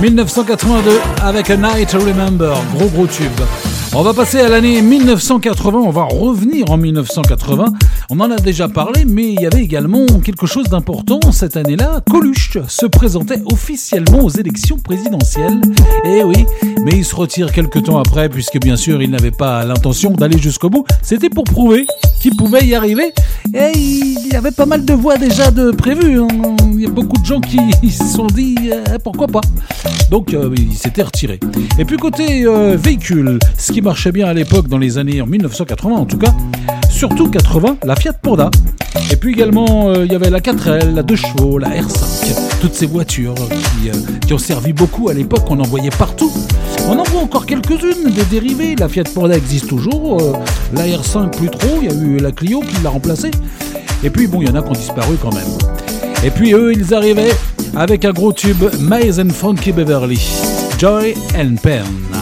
1982 avec A Night to Remember, gros gros tube. On va passer à l'année 1980, on va revenir en 1980. On en a déjà parlé, mais il y avait également quelque chose d'important cette année-là. Coluche se présentait officiellement aux élections présidentielles. Eh oui, mais il se retire quelques temps après, puisque bien sûr il n'avait pas l'intention d'aller jusqu'au bout. C'était pour prouver qu'il pouvait y arriver. Et il y avait pas mal de voix déjà de prévues. hein. Il y a beaucoup de gens qui se sont dit euh, pourquoi pas. Donc euh, il s'était retiré. Et puis côté euh, véhicule, ce qui marchait bien à l'époque dans les années en 1980 en tout cas, surtout 80, la Fiat Panda. Et puis également euh, il y avait la 4L, la 2 chevaux, la R5, toutes ces voitures qui, qui ont servi beaucoup à l'époque, on en voyait partout. On en voit encore quelques-unes des dérivés. La Fiat Panda existe toujours, la R5 plus trop, il y a eu la Clio qui l'a remplacée. Et puis bon, il y en a qui ont disparu quand même. Et puis eux, ils arrivaient avec un gros tube Maze and Funky Beverly, Joy and Pen.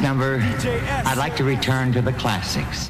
Next number, I'd like to return to the classics.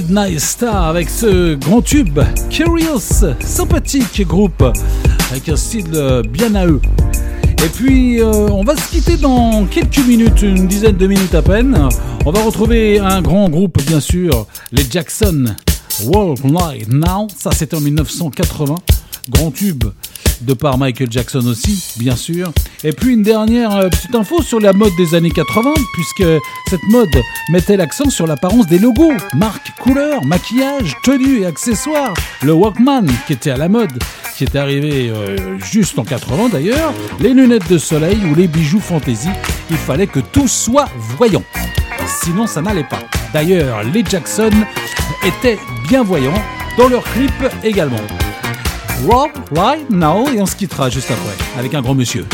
Midnight Stars avec ce grand tube Curious, sympathique groupe avec un style euh, bien à eux. Et puis euh, on va se quitter dans quelques minutes, une dizaine de minutes à peine. On va retrouver un grand groupe bien sûr, les Jackson World Light Now, ça c'était en 1980, grand tube de par Michael Jackson aussi, bien sûr. Et puis une dernière euh, petite info sur la mode des années 80, puisque cette mode mettait l'accent sur l'apparence des logos, marques, couleurs, maquillage, tenues et accessoires. Le Walkman, qui était à la mode, qui est arrivé euh, juste en 80 d'ailleurs, les lunettes de soleil ou les bijoux fantaisie, il fallait que tout soit voyant. sinon ça n'allait pas. D'ailleurs, les Jackson étaient bien voyants dans leur clip également. Rob Right Now et on se quittera juste après avec un grand monsieur.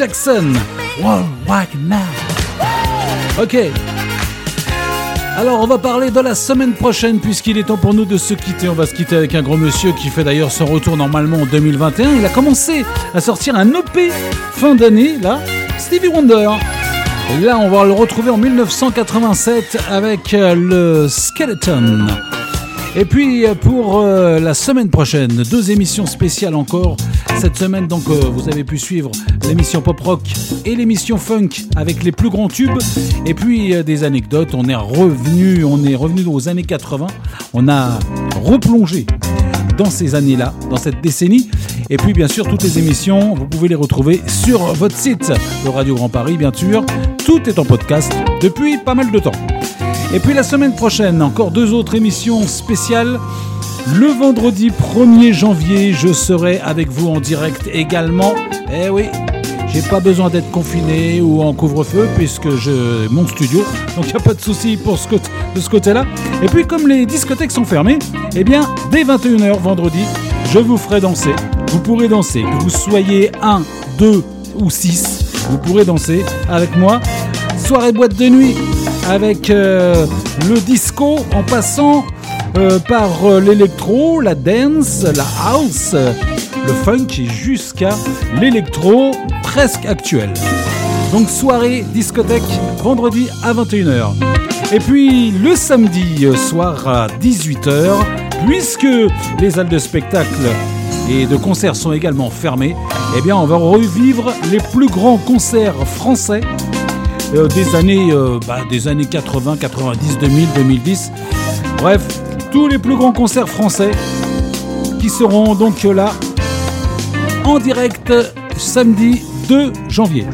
Jackson, World Wide Now. Ok. Alors on va parler de la semaine prochaine puisqu'il est temps pour nous de se quitter. On va se quitter avec un gros monsieur qui fait d'ailleurs son retour normalement en 2021. Il a commencé à sortir un EP fin d'année là, Stevie Wonder. Et là on va le retrouver en 1987 avec euh, le Skeleton. Et puis euh, pour euh, la semaine prochaine, deux émissions spéciales encore. Cette semaine, donc, vous avez pu suivre l'émission Pop Rock et l'émission Funk avec les plus grands tubes. Et puis euh, des anecdotes. On est revenu, on est revenu aux années 80. On a replongé dans ces années-là, dans cette décennie. Et puis bien sûr, toutes les émissions, vous pouvez les retrouver sur votre site de Radio Grand Paris, bien sûr. Tout est en podcast depuis pas mal de temps. Et puis la semaine prochaine, encore deux autres émissions spéciales. Le vendredi 1er janvier, je serai avec vous en direct également. Eh oui, j'ai pas besoin d'être confiné ou en couvre-feu puisque je mon studio, donc il n'y a pas de souci pour ce côté, de ce côté-là. Et puis comme les discothèques sont fermées, eh bien dès 21h vendredi, je vous ferai danser. Vous pourrez danser, que vous soyez 1, 2 ou 6, vous pourrez danser avec moi. Soirée boîte de nuit avec euh, le disco en passant euh, par euh, l'électro, la dance, la house, le funk jusqu'à l'électro presque actuel. Donc soirée discothèque vendredi à 21h. Et puis le samedi euh, soir à 18h, puisque les salles de spectacle et de concerts sont également fermées, eh bien on va revivre les plus grands concerts français euh, des années euh, bah, des années 80, 90, 2000, 2010. Bref, tous les plus grands concerts français qui seront donc là en direct samedi 2 janvier.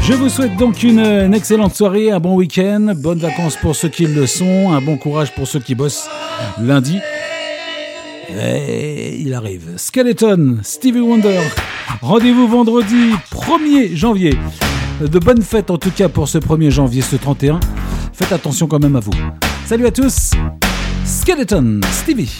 Je vous souhaite donc une, une excellente soirée, un bon week-end, bonnes vacances pour ceux qui le sont, un bon courage pour ceux qui bossent lundi. Et il arrive. Skeleton, Stevie Wonder. Rendez-vous vendredi 1er janvier. De bonnes fêtes en tout cas pour ce 1er janvier, ce 31. Faites attention quand même à vous. Salut à tous. Skeleton, Stevie.